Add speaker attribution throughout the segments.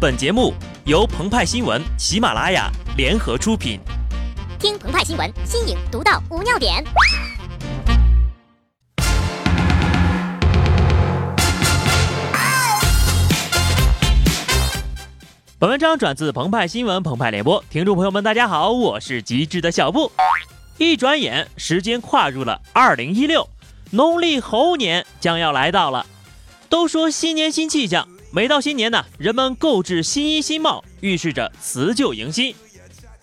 Speaker 1: 本节目由澎湃新闻、喜马拉雅联合出品。
Speaker 2: 听澎湃新闻，新颖独到，无尿点。
Speaker 1: 本文章转自澎湃新闻《澎湃联播，听众朋友们，大家好，我是极致的小布。一转眼，时间跨入了二零一六，农历猴年将要来到了。都说新年新气象。每到新年呢，人们购置新衣新帽，预示着辞旧迎新。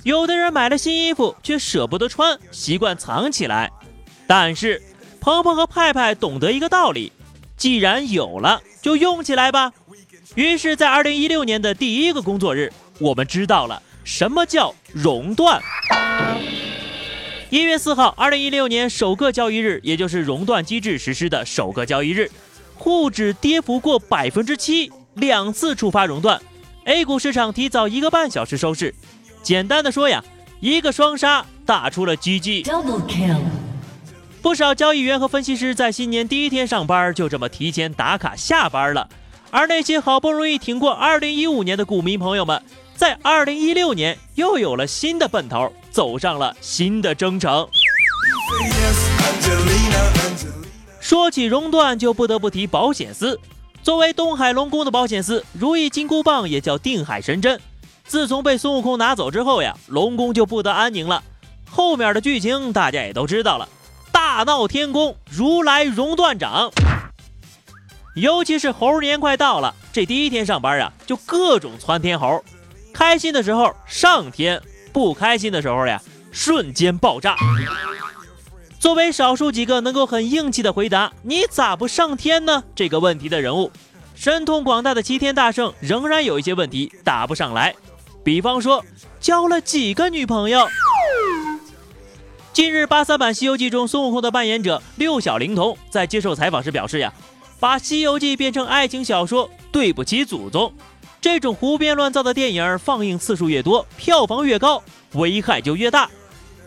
Speaker 1: 有的人买了新衣服却舍不得穿，习惯藏起来。但是，鹏鹏和派派懂得一个道理：既然有了，就用起来吧。于是，在二零一六年的第一个工作日，我们知道了什么叫熔断。一月四号，二零一六年首个交易日，也就是熔断机制实施的首个交易日。沪指跌幅过百分之七，两次触发熔断，A 股市场提早一个半小时收市。简单的说呀，一个双杀打出了 GG。不少交易员和分析师在新年第一天上班就这么提前打卡下班了，而那些好不容易挺过2015年的股民朋友们，在2016年又有了新的奔头，走上了新的征程。说起熔断，就不得不提保险丝。作为东海龙宫的保险丝，如意金箍棒也叫定海神针。自从被孙悟空拿走之后呀，龙宫就不得安宁了。后面的剧情大家也都知道了，大闹天宫，如来熔断掌。尤其是猴年快到了，这第一天上班啊，就各种窜天猴。开心的时候上天，不开心的时候呀，瞬间爆炸。作为少数几个能够很硬气的回答“你咋不上天呢”这个问题的人物，神通广大的齐天大圣仍然有一些问题答不上来。比方说，交了几个女朋友？近日，八三版《西游记》中孙悟空的扮演者六小龄童在接受采访时表示：“呀，把《西游记》变成爱情小说，对不起祖宗。这种胡编乱造的电影放映次数越多，票房越高，危害就越大。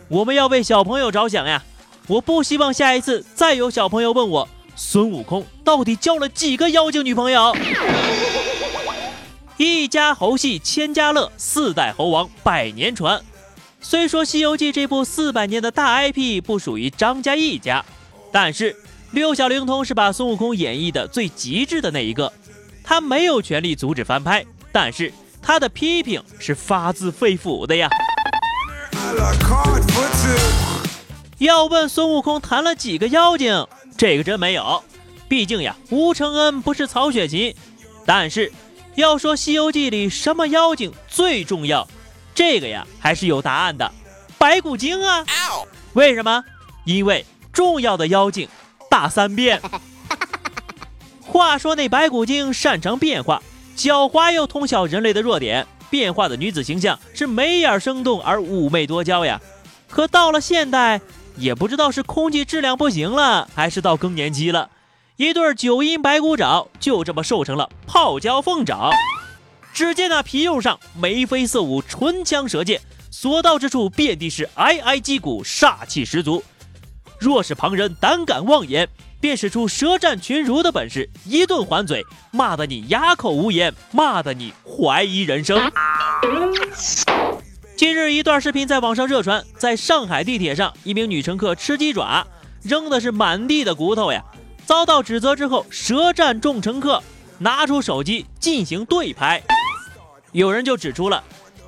Speaker 1: 我们要为小朋友着想呀。”我不希望下一次再有小朋友问我孙悟空到底交了几个妖精女朋友。一家猴戏千家乐，四代猴王百年传。虽说《西游记》这部四百年的大 IP 不属于张家一家，但是六小龄童是把孙悟空演绎的最极致的那一个。他没有权利阻止翻拍，但是他的批评是发自肺腑的呀。要问孙悟空谈了几个妖精，这个真没有。毕竟呀，吴承恩不是曹雪芹。但是要说《西游记》里什么妖精最重要，这个呀还是有答案的。白骨精啊！为什么？因为重要的妖精大三变。话说那白骨精擅长变化，狡猾又通晓人类的弱点，变化的女子形象是眉眼生动而妩媚多娇呀。可到了现代。也不知道是空气质量不行了，还是到更年期了，一对九阴白骨爪就这么瘦成了泡椒凤爪。只见那皮肉上眉飞色舞，唇枪舌剑，所到之处遍地是挨挨击鼓，煞气十足。若是旁人胆敢妄言，便使出舌战群儒的本事，一顿还嘴，骂得你哑口无言，骂得你怀疑人生。近日，一段视频在网上热传，在上海地铁上，一名女乘客吃鸡爪，扔的是满地的骨头呀。遭到指责之后，舌战众乘客，拿出手机进行对拍。有人就指出了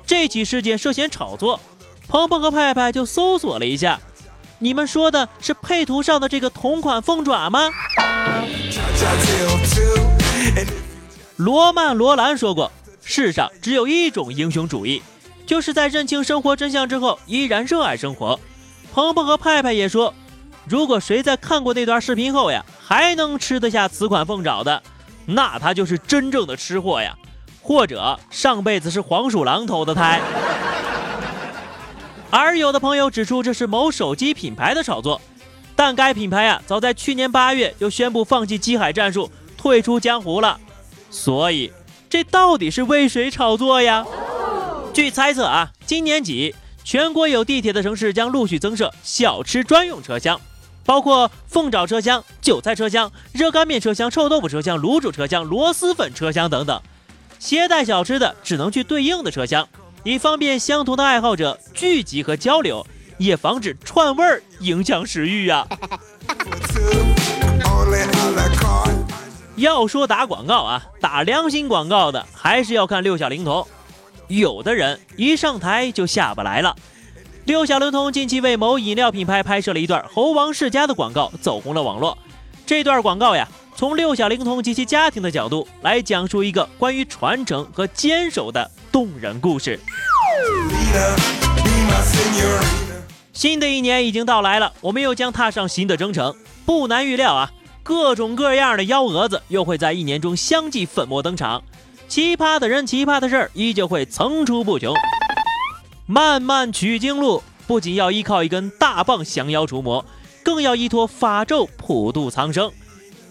Speaker 1: 这起事件涉嫌炒作。鹏鹏和派派就搜索了一下，你们说的是配图上的这个同款凤爪吗？罗曼·罗兰说过，世上只有一种英雄主义。就是在认清生活真相之后，依然热爱生活。鹏鹏和派派也说，如果谁在看过那段视频后呀，还能吃得下此款凤爪的，那他就是真正的吃货呀，或者上辈子是黄鼠狼投的胎。而有的朋友指出，这是某手机品牌的炒作，但该品牌呀，早在去年八月就宣布放弃机海战术，退出江湖了。所以，这到底是为谁炒作呀？据猜测啊，今年起，全国有地铁的城市将陆续增设小吃专用车厢，包括凤爪车厢、韭菜车厢、热干面车厢、臭豆腐车厢、卤煮车厢、螺蛳粉车厢等等。携带小吃的只能去对应的车厢，以方便相同的爱好者聚集和交流，也防止串味儿影响食欲呀。要说打广告啊，打良心广告的还是要看六小龄童。有的人一上台就下不来了。六小龄童近期为某饮料品牌拍摄了一段猴王世家的广告，走红了网络。这段广告呀，从六小龄童及其家庭的角度来讲述一个关于传承和坚守的动人故事。新的一年已经到来了，我们又将踏上新的征程。不难预料啊，各种各样的幺蛾子又会在一年中相继粉墨登场。奇葩的人，奇葩的事儿依旧会层出不穷。漫漫取经路，不仅要依靠一根大棒降妖除魔，更要依托法咒普度苍生。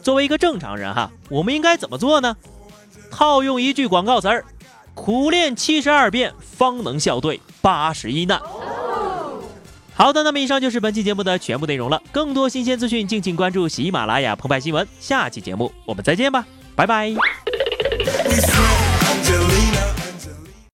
Speaker 1: 作为一个正常人哈，我们应该怎么做呢？套用一句广告词儿：苦练七十二变，方能笑对八十一难。好的，那么以上就是本期节目的全部内容了。更多新鲜资讯，敬请关注喜马拉雅澎湃新闻。下期节目我们再见吧，拜拜。